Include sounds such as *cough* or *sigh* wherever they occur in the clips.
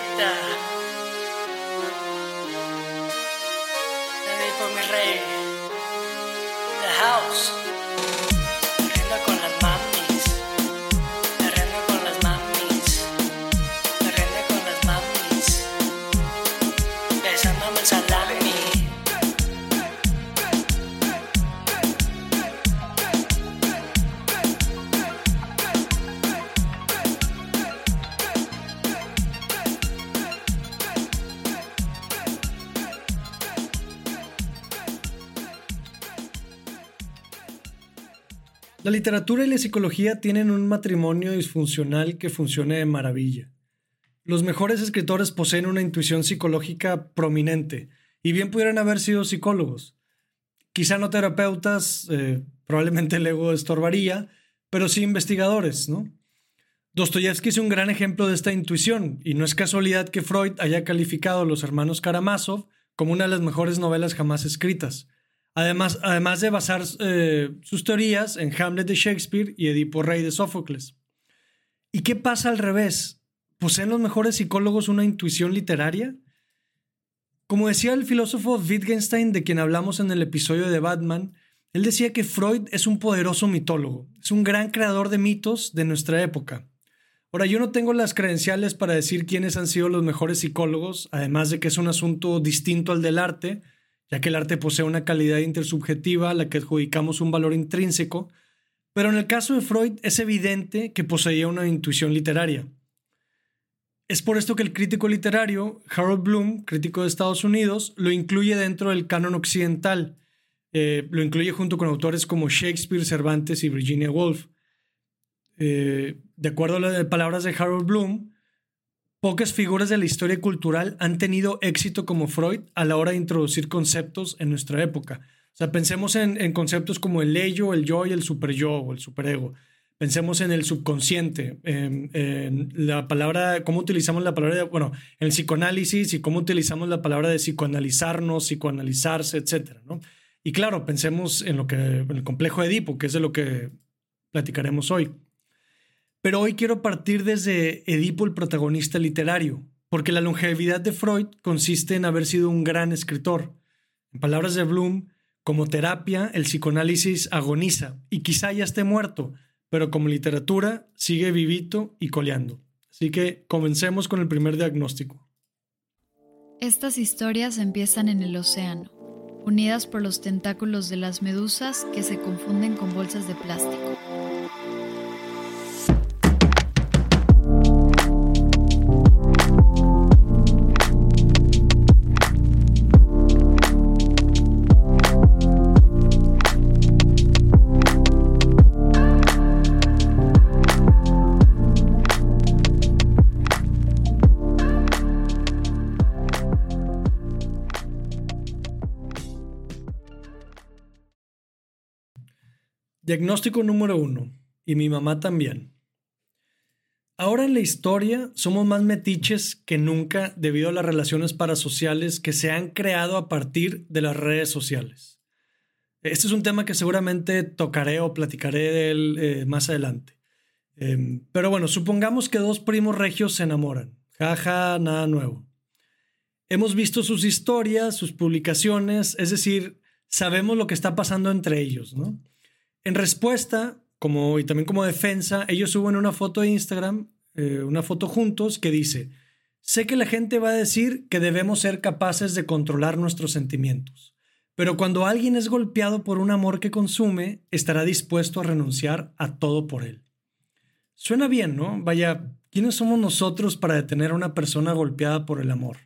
Rosita. Baby por mi rey. The house. La literatura y la psicología tienen un matrimonio disfuncional que funciona de maravilla. Los mejores escritores poseen una intuición psicológica prominente y bien pudieran haber sido psicólogos. Quizá no terapeutas, eh, probablemente el ego estorbaría, pero sí investigadores, ¿no? Dostoyevsky es un gran ejemplo de esta intuición y no es casualidad que Freud haya calificado a Los Hermanos Karamazov como una de las mejores novelas jamás escritas. Además, además de basar eh, sus teorías en Hamlet de Shakespeare y Edipo Rey de Sófocles. ¿Y qué pasa al revés? ¿Poseen los mejores psicólogos una intuición literaria? Como decía el filósofo Wittgenstein, de quien hablamos en el episodio de Batman, él decía que Freud es un poderoso mitólogo, es un gran creador de mitos de nuestra época. Ahora, yo no tengo las credenciales para decir quiénes han sido los mejores psicólogos, además de que es un asunto distinto al del arte, ya que el arte posee una calidad intersubjetiva a la que adjudicamos un valor intrínseco, pero en el caso de Freud es evidente que poseía una intuición literaria. Es por esto que el crítico literario Harold Bloom, crítico de Estados Unidos, lo incluye dentro del canon occidental. Eh, lo incluye junto con autores como Shakespeare, Cervantes y Virginia Woolf. Eh, de acuerdo a las palabras de Harold Bloom, pocas figuras de la historia cultural han tenido éxito como Freud a la hora de introducir conceptos en nuestra época. O sea, pensemos en, conceptos como el ello, el yo y el superyo o el superego. Pensemos en el subconsciente, en, la palabra, cómo utilizamos la palabra, de, bueno, en el psicoanálisis y cómo utilizamos la palabra de psicoanalizarnos, psicoanalizarse, etcétera, ¿no? Y claro, pensemos en lo que, en el complejo de Edipo, que es de lo que platicaremos hoy. Pero hoy quiero partir desde Edipo, el protagonista literario, porque la longevidad de Freud consiste en haber sido un gran escritor. En palabras de Bloom, como terapia, el psicoanálisis agoniza y quizá ya esté muerto, pero como literatura sigue vivito y coleando. Así que comencemos con el primer diagnóstico. Estas historias empiezan en el océano, unidas por los tentáculos de las medusas que se confunden con bolsas de plástico. Diagnóstico número uno. Y mi mamá también. Ahora en la historia somos más metiches que nunca debido a las relaciones parasociales que se han creado a partir de las redes sociales. Este es un tema que seguramente tocaré o platicaré de él eh, más adelante. Eh, pero bueno, supongamos que dos primos regios se enamoran. Jaja, nada nuevo. Hemos visto sus historias, sus publicaciones, es decir, sabemos lo que está pasando entre ellos, ¿no? En respuesta, como, y también como defensa, ellos suben una foto de Instagram, eh, una foto juntos, que dice, sé que la gente va a decir que debemos ser capaces de controlar nuestros sentimientos, pero cuando alguien es golpeado por un amor que consume, estará dispuesto a renunciar a todo por él. Suena bien, ¿no? Vaya, ¿quiénes somos nosotros para detener a una persona golpeada por el amor?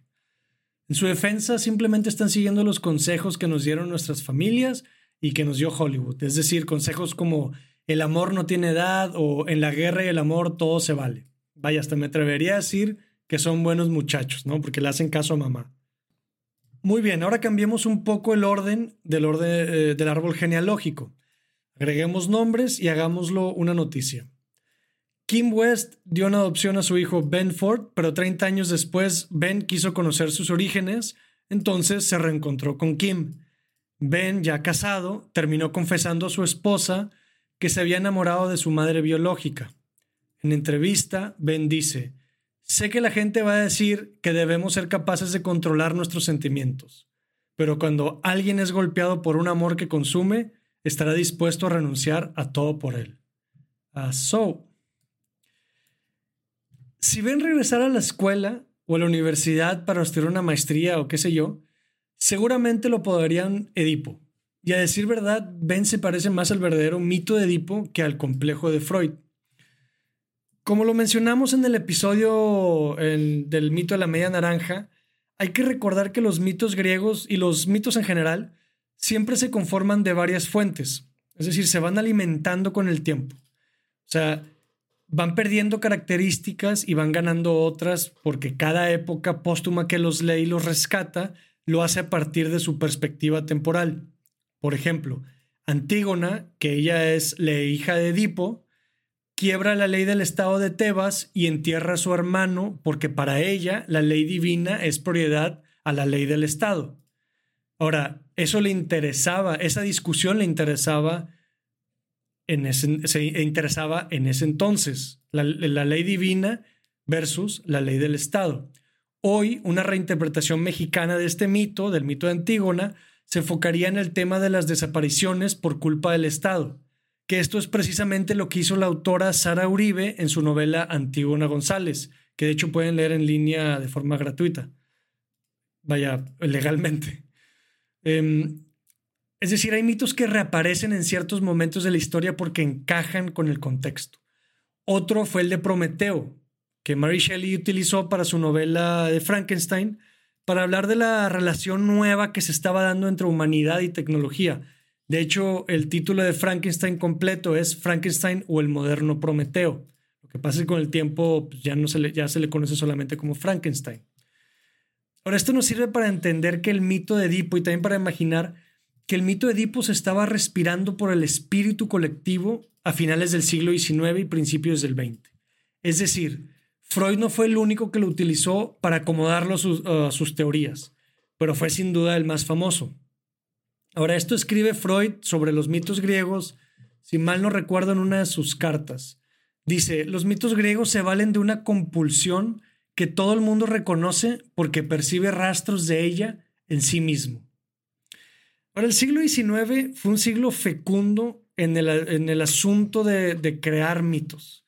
En su defensa, simplemente están siguiendo los consejos que nos dieron nuestras familias y que nos dio Hollywood. Es decir, consejos como el amor no tiene edad o en la guerra y el amor todo se vale. Vaya, hasta me atrevería a decir que son buenos muchachos, ¿no? Porque le hacen caso a mamá. Muy bien, ahora cambiemos un poco el orden del, orden, eh, del árbol genealógico. Agreguemos nombres y hagámoslo una noticia. Kim West dio una adopción a su hijo Ben Ford, pero 30 años después Ben quiso conocer sus orígenes, entonces se reencontró con Kim. Ben, ya casado, terminó confesando a su esposa que se había enamorado de su madre biológica. En entrevista, Ben dice, Sé que la gente va a decir que debemos ser capaces de controlar nuestros sentimientos, pero cuando alguien es golpeado por un amor que consume, estará dispuesto a renunciar a todo por él. Uh, so, si ven regresar a la escuela o a la universidad para estudiar una maestría o qué sé yo, seguramente lo podrían Edipo. Y a decir verdad, Ben se parece más al verdadero mito de Edipo que al complejo de Freud. Como lo mencionamos en el episodio del mito de la media naranja, hay que recordar que los mitos griegos y los mitos en general siempre se conforman de varias fuentes, es decir, se van alimentando con el tiempo. O sea, van perdiendo características y van ganando otras porque cada época póstuma que los lee y los rescata lo hace a partir de su perspectiva temporal. Por ejemplo, Antígona, que ella es la hija de Edipo, quiebra la ley del estado de Tebas y entierra a su hermano porque para ella la ley divina es propiedad a la ley del estado. Ahora, eso le interesaba, esa discusión le interesaba en ese, se interesaba en ese entonces, la, la ley divina versus la ley del estado. Hoy, una reinterpretación mexicana de este mito, del mito de Antígona, se enfocaría en el tema de las desapariciones por culpa del Estado, que esto es precisamente lo que hizo la autora Sara Uribe en su novela Antígona González, que de hecho pueden leer en línea de forma gratuita. Vaya, legalmente. Em, es decir, hay mitos que reaparecen en ciertos momentos de la historia porque encajan con el contexto. Otro fue el de Prometeo, que Mary Shelley utilizó para su novela de Frankenstein, para hablar de la relación nueva que se estaba dando entre humanidad y tecnología. De hecho, el título de Frankenstein completo es Frankenstein o el moderno Prometeo. Lo que pasa es que con el tiempo pues, ya, no se le, ya se le conoce solamente como Frankenstein. Ahora, esto nos sirve para entender que el mito de Edipo y también para imaginar que el mito de Edipo se estaba respirando por el espíritu colectivo a finales del siglo XIX y principios del XX. Es decir, Freud no fue el único que lo utilizó para acomodarlo a sus, teorías, pero fue sin duda el más famoso. Ahora, esto escribe Freud sobre los mitos griegos, si mal no recuerdo, en una de sus cartas. Dice, los mitos griegos se valen de una compulsión que todo el mundo reconoce porque percibe rastros de ella en sí mismo. Ahora, el siglo XIX fue un siglo fecundo en el, asunto de crear mitos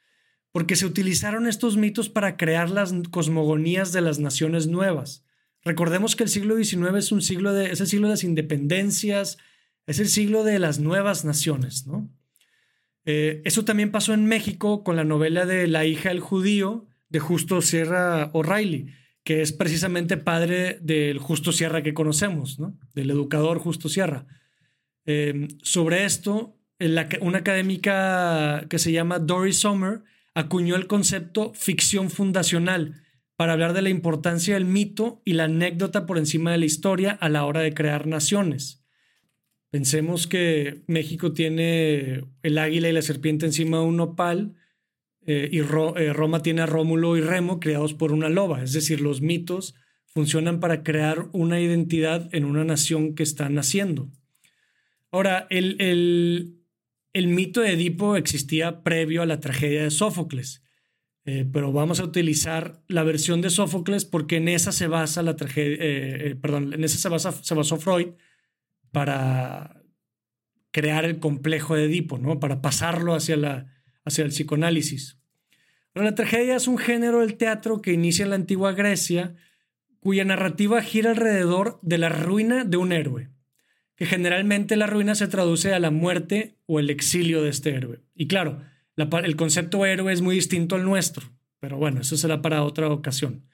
porque se utilizaron estos mitos para crear las cosmogonías de las naciones nuevas. Recordemos que el siglo XIX es un siglo de, es el siglo de las independencias, es el siglo de las nuevas naciones, ¿no? Eh, eso también pasó en México con la novela de La hija del judío de Justo Sierra O'Reilly, que es precisamente padre del Justo Sierra que conocemos, ¿no? Del educador Justo Sierra. Eh, sobre esto, una académica que se llama Doris Sommer acuñó el concepto ficción fundacional para hablar de la importancia del mito y la anécdota por encima de la historia a la hora de crear naciones. Pensemos que México tiene el águila y la serpiente encima de un nopal eh, y eh, Roma tiene a Rómulo y Remo creados por una loba. Es decir, los mitos funcionan para crear una identidad en una nación que está naciendo. Ahora, el, el, el mito de Edipo existía previo a la tragedia de Sófocles, eh, pero vamos a utilizar la versión de Sófocles porque en esa se basa la tragedia, eh, eh, perdón, en esa se, basa, se basó Freud para crear el complejo de Edipo, ¿no? Para pasarlo hacia, la, hacia el psicoanálisis. la tragedia es un género del teatro que inicia en la antigua Grecia, cuya narrativa gira alrededor de la ruina de un héroe que generalmente la ruina se traduce a la muerte o el exilio de este héroe. Y claro, el concepto héroe es muy distinto al nuestro, pero bueno, eso será para otra ocasión.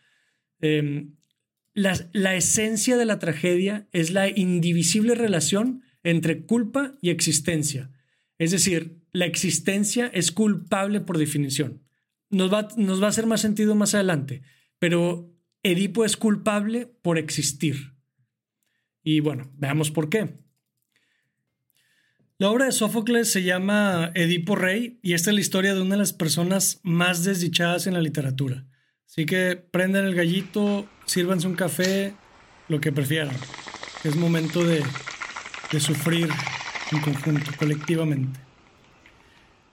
Em, la, la esencia de la tragedia es la indivisible relación entre culpa y existencia. Es decir, la existencia es culpable por definición. Nos va, nos va a hacer más sentido más adelante, pero Edipo es culpable por existir. Y bueno, veamos por qué. La obra de Sófocles se llama Edipo Rey y esta es la historia de una de las personas más desdichadas en la literatura. Así que prendan el gallito, sírvanse un café, lo que prefieran. Es momento de, de sufrir en conjunto, colectivamente.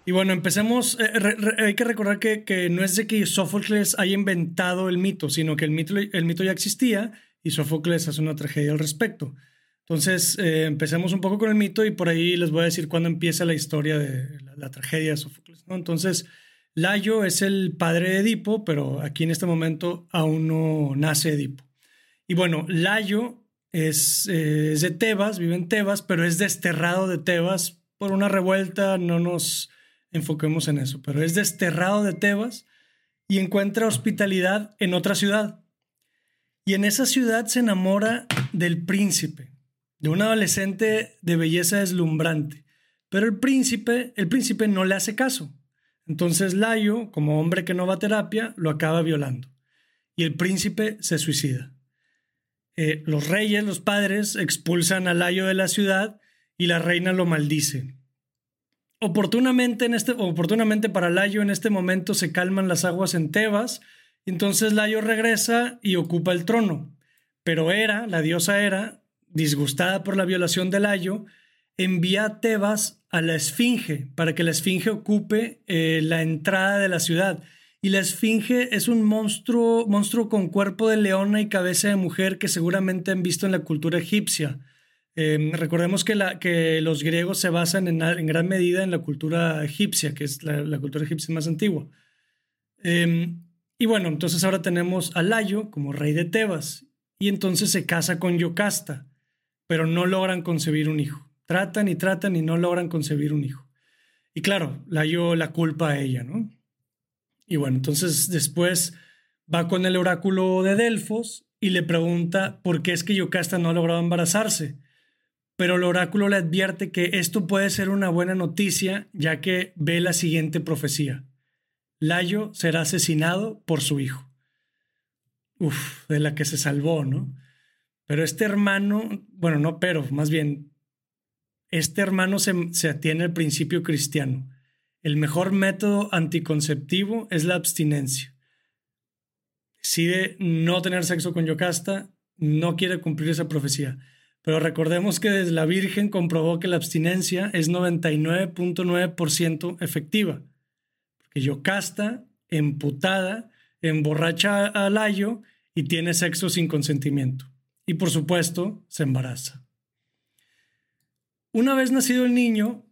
Y bueno, empecemos. eh, re- hay que recordar que, que no es de que Sófocles haya inventado el mito, sino que el mito, el mito ya existía y Sófocles hace una tragedia al respecto. Entonces, eh, empecemos un poco con el mito y por ahí les voy a decir cuándo empieza la historia de la, tragedia de Sófocles. ¿no? Entonces, Layo es el padre de Edipo, pero aquí en este momento aún no nace Edipo. Y bueno, Layo eh, es de Tebas, vive en Tebas, pero es desterrado de Tebas por una revuelta, no nos enfoquemos en eso, pero es desterrado de Tebas y encuentra hospitalidad en otra ciudad. Y en esa ciudad se enamora del príncipe, de un adolescente de belleza deslumbrante. Pero el príncipe, el príncipe no le hace caso. Entonces Layo, como hombre que no va a terapia, lo acaba violando. Y el príncipe se suicida. Eh, los reyes, los padres, expulsan a Layo de la ciudad y la reina lo maldice. Oportunamente, en este, oportunamente para Layo en este momento se calman las aguas en Tebas, entonces Layo regresa y ocupa el trono. Pero Hera, la diosa Hera, disgustada por la violación de Layo, envía a Tebas a la Esfinge para que la Esfinge ocupe eh, la entrada de la ciudad. Y la Esfinge es un monstruo, monstruo con cuerpo de leona y cabeza de mujer que seguramente han visto en la cultura egipcia. Eh, recordemos que, la, que, los griegos se basan en, gran medida en la cultura egipcia, que es la, cultura egipcia más antigua. Eh, y bueno, entonces ahora tenemos a Layo como rey de Tebas y entonces se casa con Yocasta, pero no logran concebir un hijo. Tratan y tratan y no logran concebir un hijo. Y claro, Layo la culpa a ella, ¿no? Y bueno, entonces después va con el oráculo de Delfos y le pregunta por qué es que Yocasta no ha logrado embarazarse. Pero el oráculo le advierte que esto puede ser una buena noticia, ya que ve la siguiente profecía. Layo será asesinado por su hijo. Uf, de la que se salvó, ¿no? Pero este hermano, bueno, no, pero más bien, este hermano se, se atiene al principio cristiano. El mejor método anticonceptivo es la abstinencia. Decide no tener sexo con Yocasta, no quiere cumplir esa profecía. Pero recordemos que desde la Virgen comprobó que la abstinencia es 99.9% efectiva. Porque Yocasta, emputada, emborracha a Layo y tiene sexo sin consentimiento. Y por supuesto, se embaraza. Una vez nacido el niño,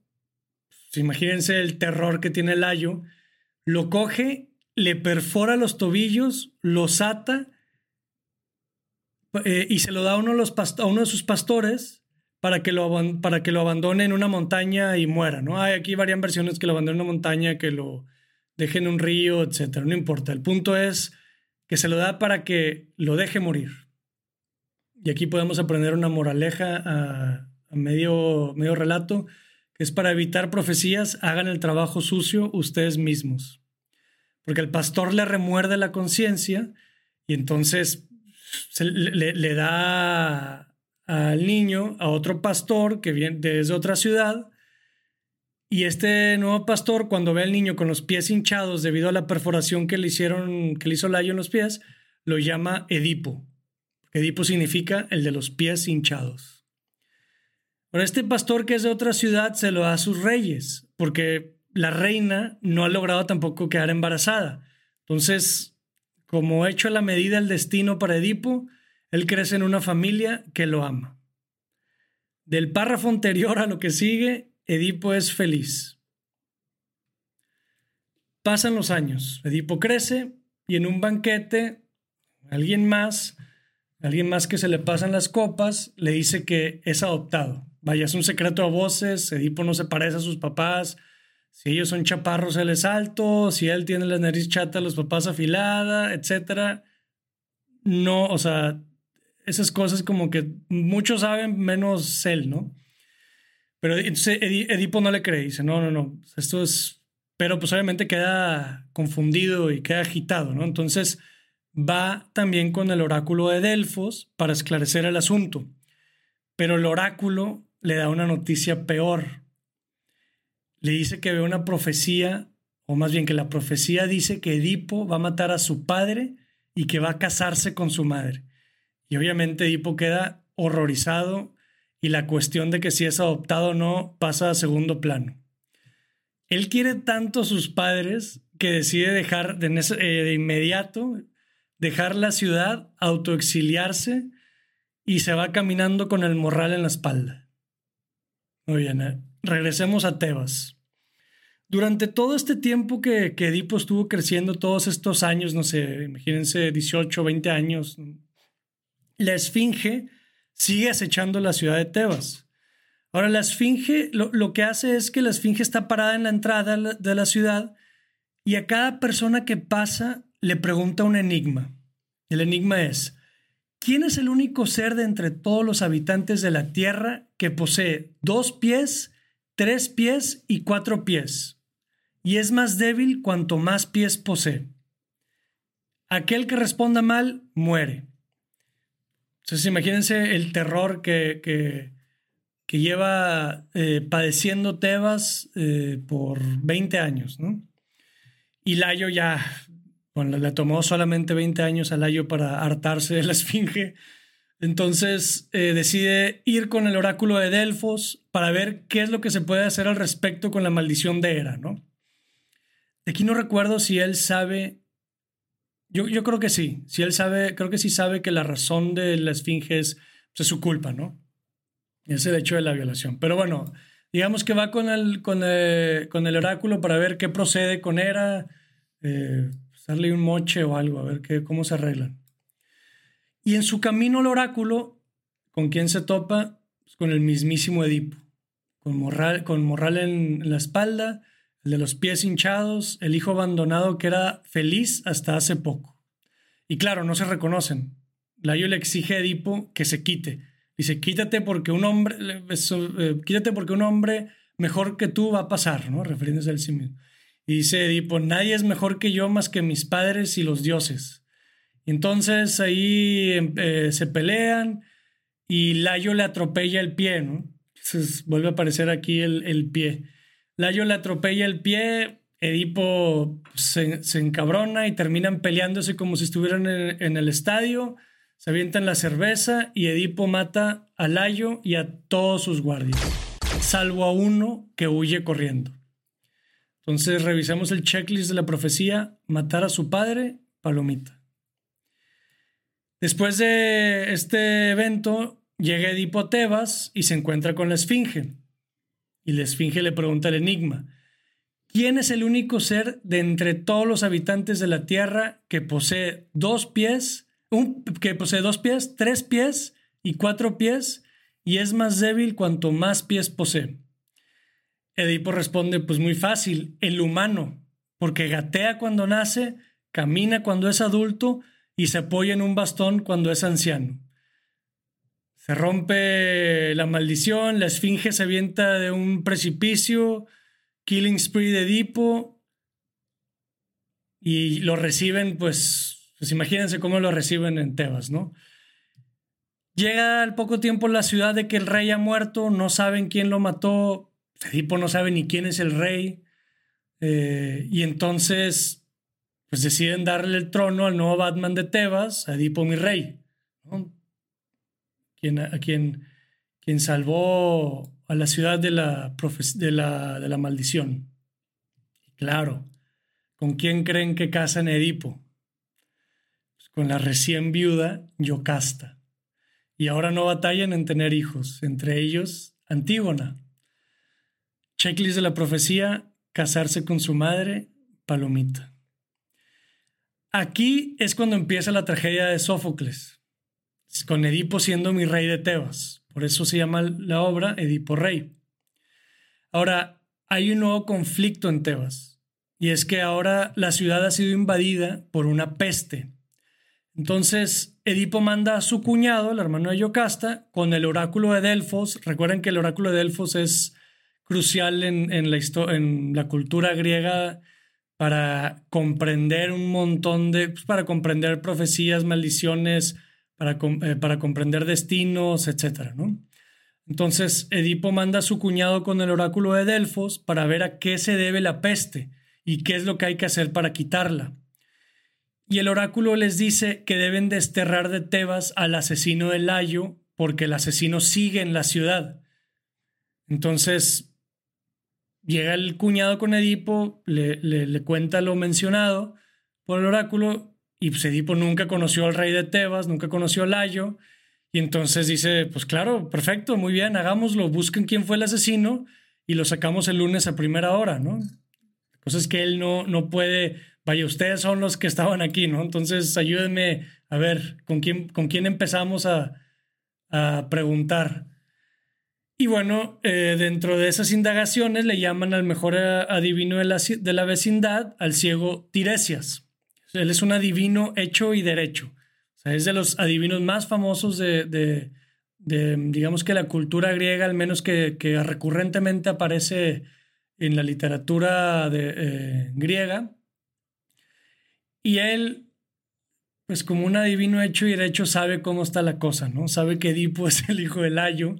pues imagínense el terror que tiene Layo, lo coge, le perfora los tobillos, los ata eh, y se lo da a uno, de a uno de sus pastores para que, lo, para que lo abandone en una montaña y muera. ¿no? Hay aquí varias versiones que lo abandone en una montaña, que lo deje en un río, etc. No importa. El punto es que se lo da para que lo deje morir. Y aquí podemos aprender una moraleja a, medio, medio relato, que es para evitar profecías, hagan el trabajo sucio ustedes mismos. Porque el pastor le remuerde la conciencia y entonces se, le, da al niño a otro pastor que viene desde otra ciudad y este nuevo pastor cuando ve al niño con los pies hinchados debido a la perforación que le hicieron que le hizo Layo en los pies lo llama Edipo. Edipo significa el de los pies hinchados. Ahora este pastor que es de otra ciudad se lo da a sus reyes porque la reina no ha logrado tampoco quedar embarazada. Entonces como hecho a la medida el destino para Edipo, él crece en una familia que lo ama. Del párrafo anterior a lo que sigue, Edipo es feliz. Pasan los años, Edipo crece y en un banquete, alguien más, alguien más que se le pasan las copas, le dice que es adoptado. Vaya, es un secreto a voces, Edipo no se parece a sus papás, si ellos son chaparros, él es alto. Si él tiene la nariz chata, los papás afilada, etc. No, o sea, esas cosas como que muchos saben menos él, ¿no? Pero entonces Edipo no le cree, dice, no, no, no, esto es... Pero pues obviamente queda confundido y queda agitado, ¿no? Entonces va también con el oráculo de Delfos para esclarecer el asunto. Pero el oráculo le da una noticia peor, le dice que ve una profecía, o más bien que la profecía dice que Edipo va a matar a su padre y que va a casarse con su madre. Y obviamente Edipo queda horrorizado y la cuestión de que si es adoptado o no pasa a segundo plano. Él quiere tanto a sus padres que decide dejar de, eh, inmediato, dejar la ciudad, autoexiliarse y se va caminando con el morral en la espalda. Muy bien, eh. regresemos a Tebas. Durante todo este tiempo que, que, Edipo estuvo creciendo, todos estos años, no sé, imagínense 18, 20 años, la Esfinge sigue acechando la ciudad de Tebas. Ahora, la Esfinge lo, lo, que hace es que la Esfinge está parada en la entrada de la ciudad y a cada persona que pasa le pregunta un enigma. El enigma es, ¿quién es el único ser de entre todos los habitantes de la Tierra que posee dos pies, tres pies y cuatro pies? y es más débil cuanto más pies posee. Aquel que responda mal muere. Entonces imagínense el terror que, que, lleva eh, padeciendo Tebas eh, por 20 años, ¿no? Y Layo ya, bueno, le tomó solamente 20 años a Layo para hartarse de la esfinge. Entonces eh, decide ir con el oráculo de Delfos para ver qué es lo que se puede hacer al respecto con la maldición de Hera, ¿no? Aquí no recuerdo si él sabe. Yo, yo creo que sí. Si él sabe, creo que sí sabe que la razón de la esfinge es, pues, su culpa, ¿no? Es el hecho de la violación. Pero bueno, digamos que va con el, con el, con el oráculo para ver qué procede con Hera, eh, darle un moche o algo, a ver qué, cómo se arreglan. Y en su camino al oráculo, ¿con quién se topa? Pues con el mismísimo Edipo, con Morral, con Morral en la espalda el de los pies hinchados, el hijo abandonado que era feliz hasta hace poco. Y claro, no se reconocen. Layo le exige a Edipo que se quite. Dice, quítate porque un hombre, eh, quítate porque un hombre mejor que tú va a pasar, ¿no? Refiriéndose al sí. Y dice Edipo, nadie es mejor que yo más que mis padres y los dioses. Entonces ahí eh, se pelean y Layo le atropella el pie, ¿no? Entonces vuelve a aparecer aquí el pie. Layo le atropella el pie, Edipo se, encabrona y terminan peleándose como si estuvieran en, el estadio, se avientan la cerveza y Edipo mata a Layo y a todos sus guardias, salvo a uno que huye corriendo. Entonces revisamos el checklist de la profecía, matar a su padre, palomita. Después de este evento, llega Edipo a Tebas y se encuentra con la Esfinge. Y la esfinge le pregunta el enigma, ¿quién es el único ser de entre todos los habitantes de la Tierra que posee dos pies, un, que posee dos pies, tres pies y cuatro pies y es más débil cuanto más pies posee? Edipo responde, pues muy fácil, el humano, porque gatea cuando nace, camina cuando es adulto y se apoya en un bastón cuando es anciano. Se rompe la maldición, la esfinge se avienta de un precipicio, Killing Spree de Edipo, y lo reciben, pues, pues imagínense cómo lo reciben en Tebas, ¿no? Llega al poco tiempo la ciudad de que el rey ha muerto, no saben quién lo mató, Edipo no sabe ni quién es el rey, eh, y entonces, pues deciden darle el trono al nuevo Batman de Tebas, a Edipo mi rey. Quien, a quien, quien salvó a la ciudad de la, de la, de la maldición. claro, ¿con quién creen que casan Edipo? Pues con la recién viuda Yocasta. Y ahora no batallan en tener hijos, entre ellos Antígona. Checklist de la profecía, casarse con su madre, Palomita. Aquí es cuando empieza la tragedia de Sófocles con Edipo siendo mi rey de Tebas. Por eso se llama la obra Edipo Rey. Ahora, hay un nuevo conflicto en Tebas, y es que ahora la ciudad ha sido invadida por una peste. Entonces, Edipo manda a su cuñado, el hermano de Yocasta, con el oráculo de Delfos. Recuerden que el oráculo de Delfos es crucial en, la, en la cultura griega para comprender un montón de, pues, para comprender profecías, maldiciones, eh, para, comprender destinos, etc. ¿no? Entonces, Edipo manda a su cuñado con el oráculo de Delfos para ver a qué se debe la peste y qué es lo que hay que hacer para quitarla. Y el oráculo les dice que deben desterrar de Tebas al asesino de Layo porque el asesino sigue en la ciudad. Entonces, llega el cuñado con Edipo, le, le, cuenta lo mencionado por el oráculo y pues Edipo nunca conoció al rey de Tebas, nunca conoció a Layo y entonces dice, pues claro, perfecto, muy bien, hagámoslo, busquen quién fue el asesino y lo sacamos el lunes a primera hora, ¿no? Cosa es que él no, no puede, vaya, ustedes son los que estaban aquí, ¿no? Entonces ayúdenme a ver con quién, con quién empezamos a, a preguntar. Y bueno, eh, dentro de esas indagaciones le llaman al mejor adivino de la, de la vecindad, al ciego Tiresias. Él es un adivino hecho y derecho. O sea, es de los adivinos más famosos de, de, digamos que la cultura griega, al menos que, que recurrentemente aparece en la literatura eh, griega. Y él, pues como un adivino hecho y derecho, sabe cómo está la cosa, ¿no? Sabe que Edipo *laughs* es el hijo de Layo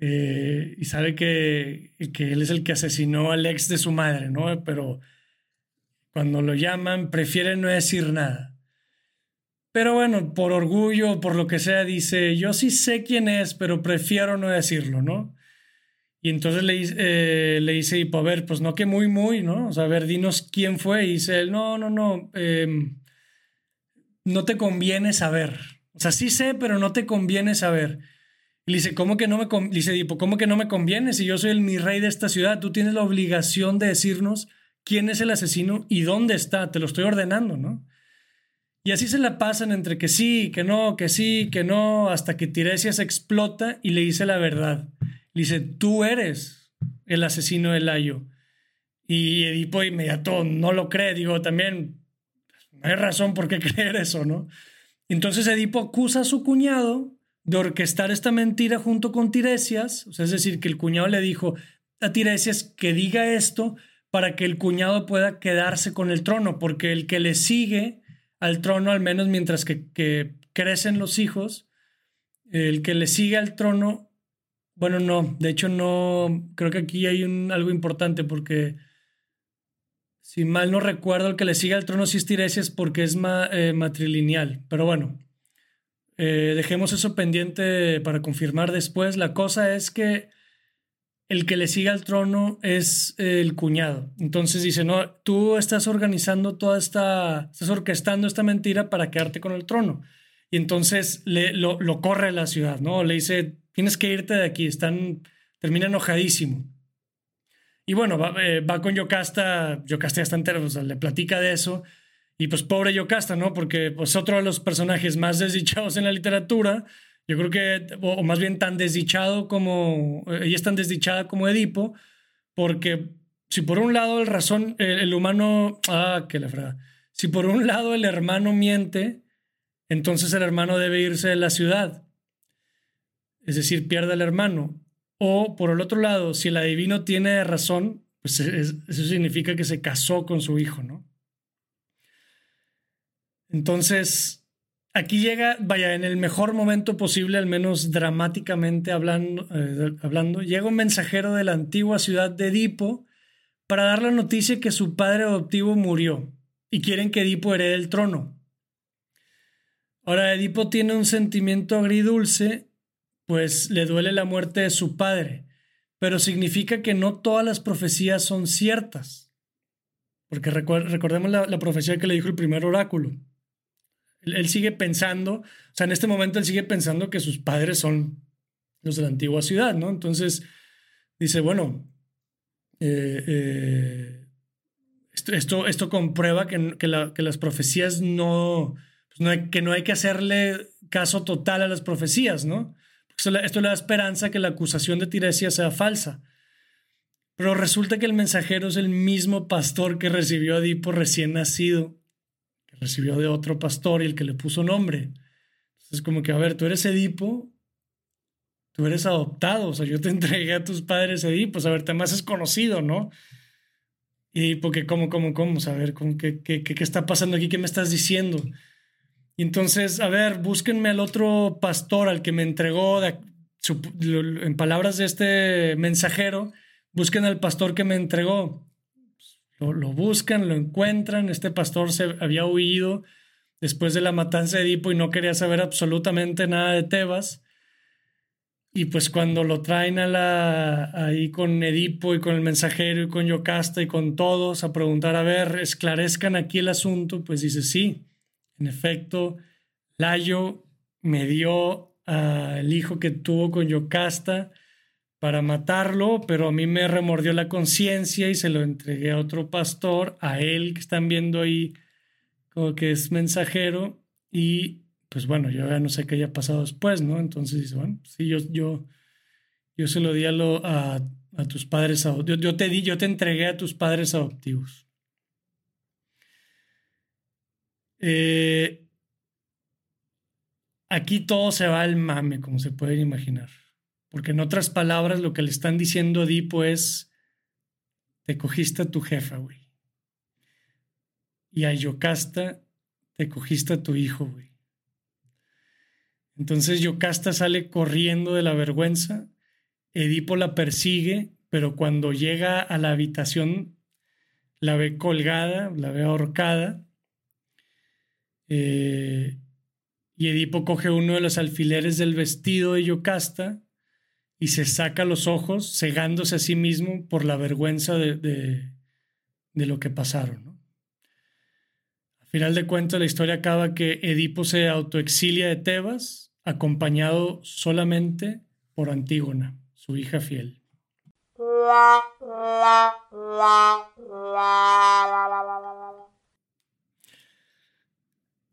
eh, y sabe que, que, él es el que asesinó al ex de su madre, ¿no? Pero cuando lo llaman, prefiere no decir nada. Pero bueno, por orgullo, por lo que sea, dice, yo sí sé quién es, pero prefiero no decirlo, ¿no? Y entonces le, eh, le dice, a ver, pues no que muy, muy, ¿no? O sea, a ver, dinos quién fue. Y dice él, no, no, no, em, no te conviene saber. O sea, sí sé, pero no te conviene saber. Y dice, ¿cómo que no me, dice, ¿cómo que no me conviene? Si yo soy el mi rey de esta ciudad, tú tienes la obligación de decirnos quién es el asesino y dónde está, te lo estoy ordenando, ¿no? Y así se la pasan entre que sí, que no, que sí, que no, hasta que Tiresias explota y le dice la verdad. Le dice, tú eres el asesino de Layo. Y Edipo inmediato no lo cree, digo, también no hay razón por qué *laughs* creer eso, ¿no? Entonces Edipo acusa a su cuñado de orquestar esta mentira junto con Tiresias, o sea, es decir, que el cuñado le dijo a Tiresias que diga esto para que el cuñado pueda quedarse con el trono, porque el que le sigue al trono, al menos mientras que, crecen los hijos, el que le sigue al trono, bueno, no, de hecho no, creo que aquí hay algo importante porque si mal no recuerdo, el que le sigue al trono sí es Tiresias porque es eh, matrilineal, pero bueno, eh, dejemos eso pendiente para confirmar después. La cosa es que el que le sigue al trono es el cuñado. Entonces dice, no, tú estás organizando toda esta, estás orquestando esta mentira para quedarte con el trono. Y entonces le, lo, corre a la ciudad, ¿no? Le dice, tienes que irte de aquí, están, termina enojadísimo. Y bueno, va, eh, con Yocasta, Yocasta ya está entero, o sea, le platica de eso y pues pobre Yocasta, ¿no? Porque pues otro de los personajes más desdichados en la literatura, yo creo que, o, más bien tan desdichado como, ella es tan desdichada como Edipo, porque si por un lado el razón, el, humano, ah, que la si por un lado el hermano miente, entonces el hermano debe irse de la ciudad, es decir, pierde al hermano. O por el otro lado, si el adivino tiene razón, pues eso significa que se casó con su hijo, ¿no? Entonces, aquí llega, vaya, en el mejor momento posible, al menos dramáticamente hablando, eh, hablando, llega un mensajero de la antigua ciudad de Edipo para dar la noticia que su padre adoptivo murió y quieren que Edipo herede el trono. Ahora, Edipo tiene un sentimiento agridulce, pues le duele la muerte de su padre, pero significa que no todas las profecías son ciertas. Porque recordemos la profecía que le dijo el primer oráculo. Él, sigue pensando, o sea, en este momento él sigue pensando que sus padres son los de la antigua ciudad, ¿no? Entonces dice, bueno, eh, eh, esto, esto, comprueba que, que, las profecías no, pues no hay, que no hay que hacerle caso total a las profecías, ¿no? Esto, le da esperanza que la acusación de Tiresias sea falsa. Pero resulta que el mensajero es el mismo pastor que recibió a Edipo recién nacido recibió de otro pastor y el que le puso nombre. Entonces, como que, a ver, tú eres Edipo, tú eres adoptado, o sea, yo te *laughs* entregué a tus padres Edipo, a ver, te más es conocido, ¿no? Y porque, ¿cómo, cómo, cómo? A ver, ¿qué, qué, qué, está pasando aquí? ¿Qué me estás diciendo? Y entonces, a ver, búsquenme al otro pastor, al que me entregó, en palabras de este mensajero, busquen al pastor que me entregó. Lo, buscan, lo encuentran. Este pastor se había huido después de la matanza de Edipo y no quería saber absolutamente nada de Tebas. y pues cuando lo traen a la, ahí con Edipo y con el mensajero y con Yocasta y con todos a preguntar, a ver, esclarezcan aquí el asunto, pues dice, sí, en efecto, Layo me dio al hijo que tuvo con Yocasta para matarlo, pero a mí me remordió la conciencia y se lo entregué a otro pastor, a él que están viendo ahí como que es mensajero y pues bueno, yo ya no sé qué haya pasado después, ¿no? Entonces dice, bueno, sí, yo, yo, yo se lo di a, a, tus padres, yo, yo, te di, yo te entregué a tus padres adoptivos. Eh, aquí todo se va al mame, como se pueden imaginar. Porque en otras palabras, lo que le están diciendo a Edipo es, te cogiste a tu jefa, güey. Y a Yocasta, te cogiste a tu hijo, güey. Entonces Yocasta sale corriendo de la vergüenza, Edipo la persigue, pero cuando llega a la habitación la ve colgada, la ve ahorcada, eh, y Edipo coge uno de los alfileres del vestido de Yocasta y se saca los ojos, cegándose a sí mismo por la vergüenza de, de, lo que pasaron. ¿no? Al final de cuentas, la historia acaba que Edipo se autoexilia de Tebas, acompañado solamente por Antígona, su hija fiel.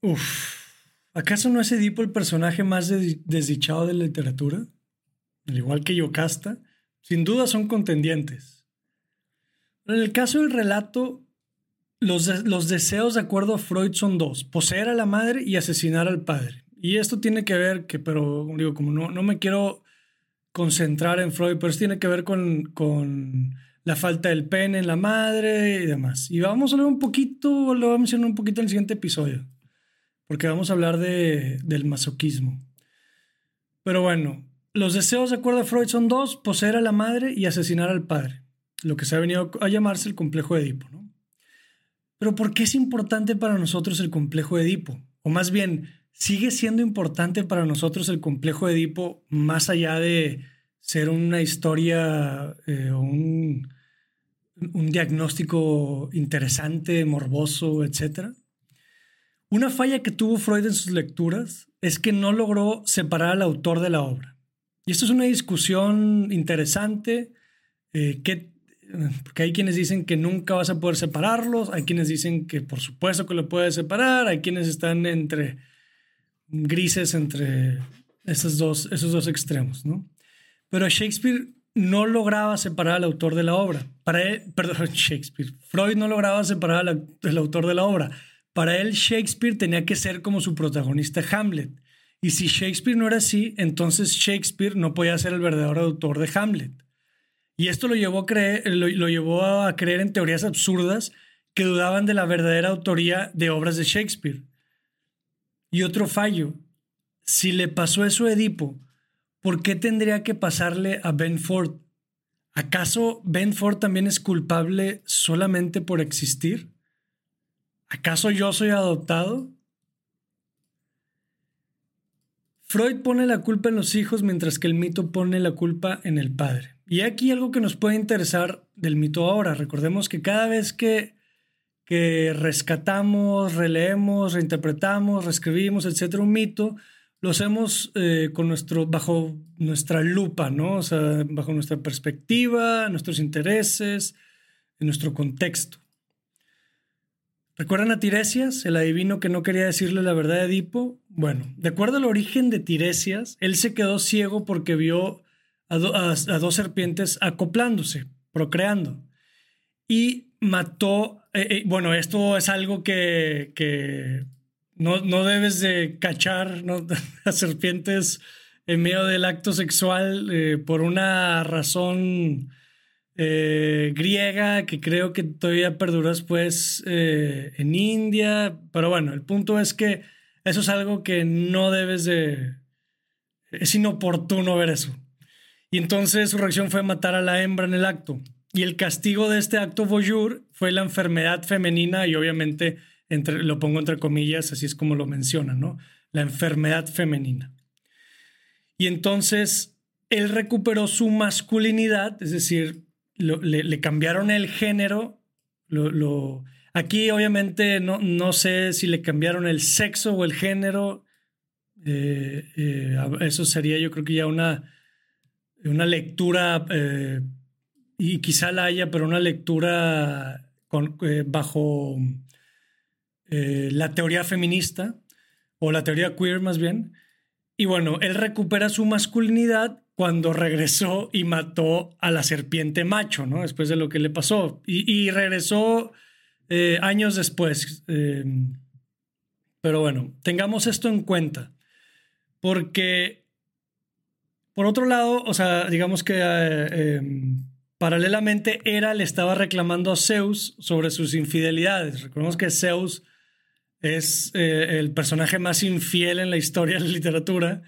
Uf, ¿acaso no es Edipo el personaje más desdichado de la literatura? Al igual que Yocasta, sin duda son contendientes. En el caso del relato, los, los deseos de acuerdo a Freud son dos, poseer a la madre y asesinar al padre. Y esto tiene que ver, que, pero digo, como no, no me quiero concentrar en Freud, pero esto tiene que ver con, con la falta del pene en la madre y demás. Y vamos a hablar un poquito, lo vamos a mencionar un poquito en el siguiente episodio, porque vamos a hablar de, del masoquismo. Pero bueno, los deseos, de acuerdo a Freud, son dos, poseer a la madre y asesinar al padre, lo que se ha venido a llamarse el complejo de Edipo. Pero ¿por qué es importante para nosotros el complejo de Edipo? O más bien, ¿sigue siendo importante para nosotros el complejo de Edipo más allá de ser una historia eh, o un, un diagnóstico interesante, morboso, etcétera? Una falla que tuvo Freud en sus lecturas es que no logró separar al autor de la obra. Y esto es una discusión interesante, eh, que, porque hay quienes dicen que nunca vas a poder separarlos, hay quienes dicen que por supuesto que lo puedes separar, hay quienes están entre grises entre esos dos, esos dos extremos, ¿no? Pero Shakespeare no lograba separar al autor de la obra. Para él, *laughs* perdón, Shakespeare. Freud no lograba separar al autor de la obra. Para él, Shakespeare tenía que ser como su protagonista Hamlet. Y si Shakespeare no era así, entonces Shakespeare no podía ser el verdadero autor de Hamlet. Y esto lo llevó a creer, lo, llevó a creer en teorías absurdas que dudaban de la verdadera autoría de obras de Shakespeare. Y otro fallo, si le pasó eso a Edipo, ¿por qué tendría que pasarle a Ben Ford? ¿Acaso Ben Ford también es culpable solamente por existir? ¿Acaso yo soy adoptado? Freud pone la culpa en los hijos mientras que el mito pone la culpa en el padre. Y aquí algo que nos puede interesar del mito ahora. Recordemos que cada vez que, que rescatamos, releemos, reinterpretamos, reescribimos, etcétera, un mito, lo hacemos eh, con nuestro, bajo nuestra lupa, ¿no? O sea, bajo nuestra perspectiva, nuestros intereses, en nuestro contexto. ¿Recuerdan a Tiresias, el adivino que no quería decirle la verdad a Edipo? Bueno, de acuerdo al origen de Tiresias, él se quedó ciego porque vio a, dos serpientes acoplándose, procreando. Y mató, eh, eh, bueno, esto es algo que, no, debes de cachar a *laughs* serpientes en medio del acto sexual eh, por una razón eh, griega que creo que todavía perduró después eh, en India. Pero bueno, el punto es que eso es algo que no debes de... Es inoportuno ver eso. Y entonces su reacción fue matar a la hembra en el acto. Y el castigo de este acto voyeur fue la enfermedad femenina y obviamente entre, lo pongo entre comillas, así es como lo menciona, ¿no? La enfermedad femenina. Y entonces él recuperó su masculinidad, es decir, le, cambiaron el género. Lo, aquí obviamente no, no, sé si le cambiaron el sexo o el género. Eh, eh, eso sería yo creo que ya una, una lectura, eh, y quizá la haya, pero una lectura bajo la teoría feminista o la teoría queer más bien. Y bueno, él recupera su masculinidad cuando regresó y mató a la serpiente macho, ¿no? Después de lo que le pasó. Y, regresó eh, años después. Em, pero bueno, tengamos esto en cuenta. Porque, por otro lado, o sea, digamos que eh, em, paralelamente Hera le estaba reclamando a Zeus sobre sus infidelidades. Recordemos que Zeus es eh, el personaje más infiel en la historia de la literatura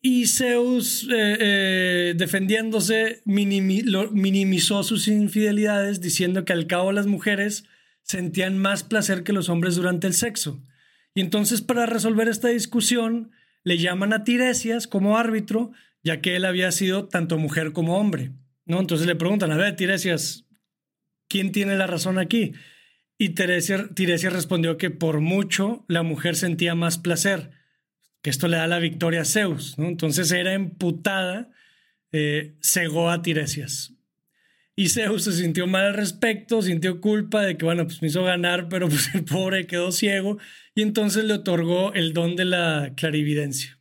y Zeus, eh, eh, defendiéndose, minimizó sus infidelidades diciendo que al cabo las mujeres sentían más placer que los hombres durante el sexo. Y entonces para resolver esta discusión le llaman a Tiresias como árbitro, ya que él había sido tanto mujer como hombre. ¿no? Entonces le preguntan, a ver, Tiresias, ¿quién tiene la razón aquí? Y Tiresias respondió que por mucho la mujer sentía más placer esto le da la victoria a Zeus. Entonces era emputada, eh, cegó a Tiresias. Y Zeus se sintió mal al respecto, sintió culpa de que, bueno, pues me hizo ganar, pero pues el pobre quedó ciego y entonces le otorgó el don de la clarividencia.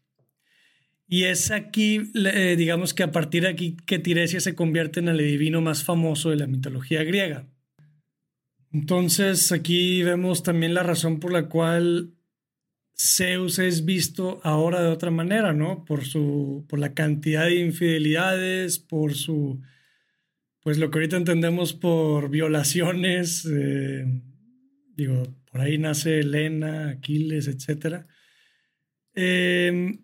Y es aquí, eh, digamos que a partir de aquí, que Tiresias se convierte en el divino más famoso de la mitología griega. Entonces aquí vemos también la razón por la cual Zeus es visto ahora de otra manera, ¿no? Por su, por la cantidad de infidelidades, por su, pues lo que ahorita entendemos por violaciones, eh, digo, por ahí nace Helena, Aquiles, etc. Em,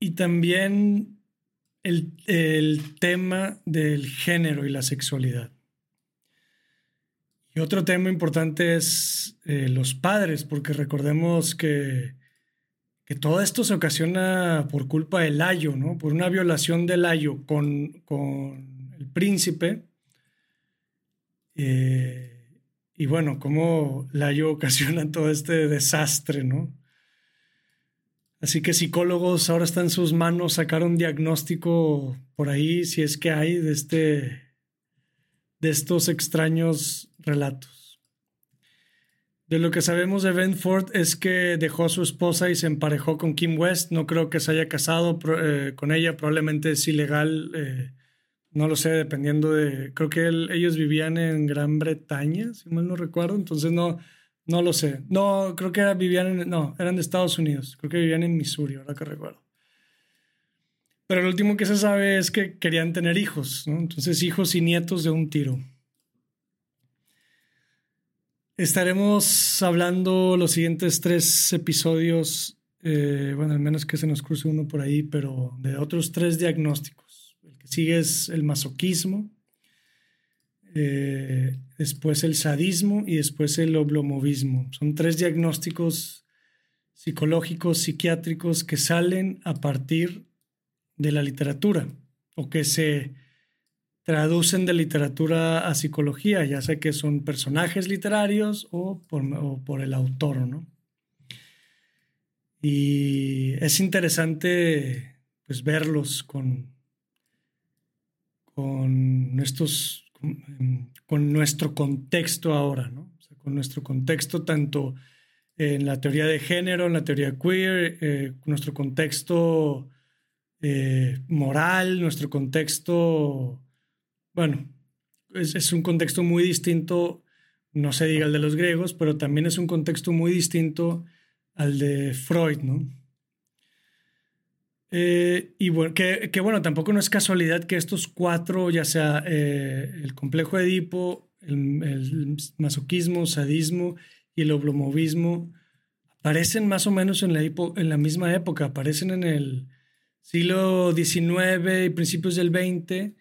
y también el, el tema del género y la sexualidad. Otro tema importante es eh, los padres, porque recordemos que, que, todo esto se ocasiona por culpa del Layo, ¿no? Por una violación del Layo con, con el príncipe. Eh, y bueno, cómo Layo ocasiona todo este desastre, ¿no? Así que psicólogos ahora está en sus manos sacar un diagnóstico por ahí, si es que hay, de este de estos extraños relatos. De lo que sabemos de Ben Ford es que dejó a su esposa y se emparejó con Kim West. No creo que se haya casado eh, con ella, probablemente es ilegal. Eh, no lo sé, dependiendo de. Creo que ellos vivían en Gran Bretaña, si mal no recuerdo, entonces no, no lo sé. No, creo que vivían en. No, eran de Estados Unidos. Creo que vivían en Missouri, ahora que recuerdo. Pero lo último que se sabe es que querían tener hijos, ¿no? Entonces, hijos y nietos de un tiro. Estaremos hablando los siguientes tres episodios, eh, bueno, al menos que se nos cruce uno por ahí, pero de otros tres diagnósticos. El que sigue es el masoquismo, eh, después el sadismo y después el oblomovismo. Son tres diagnósticos psicológicos, psiquiátricos que salen a partir de la literatura o que se traducen de literatura a psicología, ya sea que son personajes literarios o por, el autor, ¿no? Y es interesante pues verlos con, con, con, nuestro contexto ahora, ¿no? con nuestro contexto tanto en la teoría de género, en la teoría queer, eh, nuestro contexto eh, moral, nuestro contexto, bueno, es, un contexto muy distinto, no se diga el de los griegos, pero también es un contexto muy distinto al de Freud, ¿no? Eh, y bueno, que, bueno, tampoco no es casualidad que estos cuatro, ya sea eh, el complejo de Edipo, el, el, masoquismo, sadismo y el oblomovismo, aparecen más o menos en la, en la misma época, aparecen en el siglo XIX y principios del XX.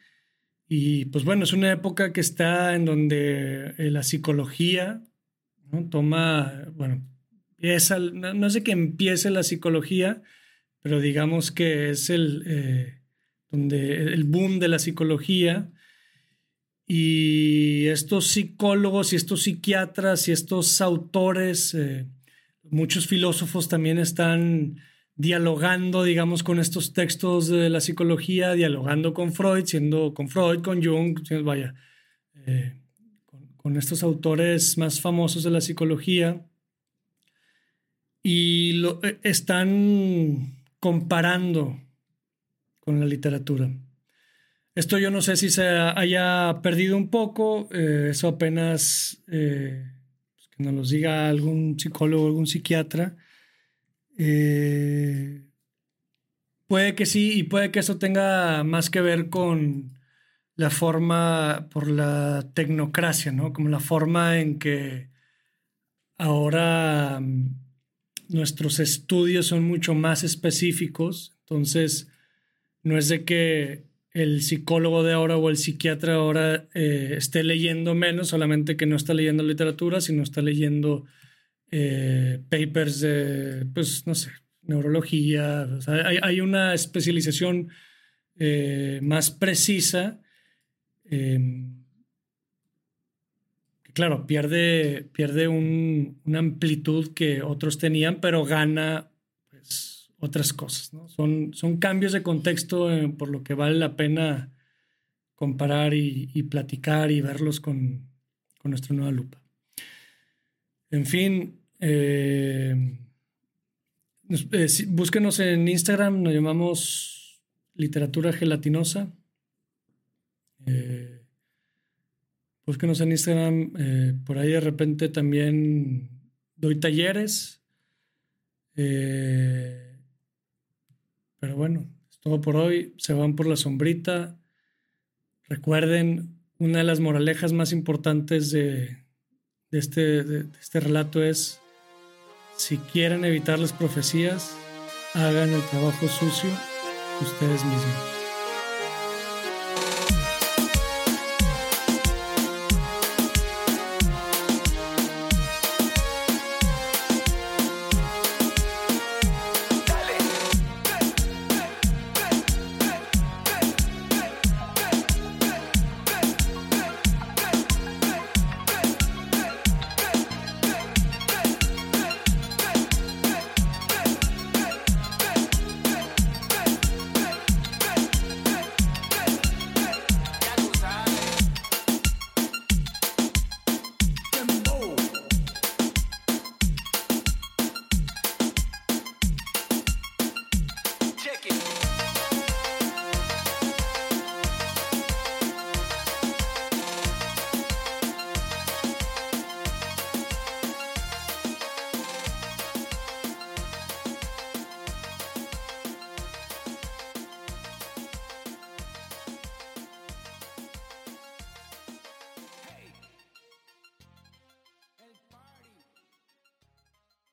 Y pues bueno, es una época que está en donde eh, la psicología ¿no? toma, bueno, no, sé que empiece la psicología, pero digamos que es el, eh, donde el boom de la psicología. Y estos psicólogos y estos psiquiatras y estos autores, eh, muchos filósofos también están dialogando, digamos, con estos textos de la psicología, dialogando con Freud, siendo con Freud, con Jung, vaya, eh, con, estos autores más famosos de la psicología. Y lo, eh, están comparando con la literatura. Esto yo no sé si se haya perdido un poco, eh, eso apenas pues que nos lo diga algún psicólogo, algún psiquiatra. Eh, puede que sí, y puede que eso tenga más que ver con la forma, por la tecnocracia, ¿no? Como la forma en que ahora mm, nuestros estudios son mucho más específicos. Entonces, no es de que el psicólogo de ahora o el psiquiatra ahora eh, esté leyendo menos, solamente que no está leyendo literatura, sino está leyendo eh, papers de, pues, no sé, neurología. hay, una especialización eh, más precisa. Em, que claro, pierde, pierde una amplitud que otros tenían, pero gana pues, otras cosas. Son, son cambios de contexto eh, por lo que vale la pena comparar y, platicar y verlos con, con nuestra nueva lupa. En fin, eh, eh, búsquenos en Instagram, nos llamamos Literatura Gelatinosa. Eh, búsquenos en Instagram, por ahí de repente también doy talleres. pero bueno, es todo por hoy. Se van por la sombrita. Recuerden, una de las moralejas más importantes de, de este, de este relato es, si quieren evitar las profecías, hagan el trabajo sucio ustedes mismos.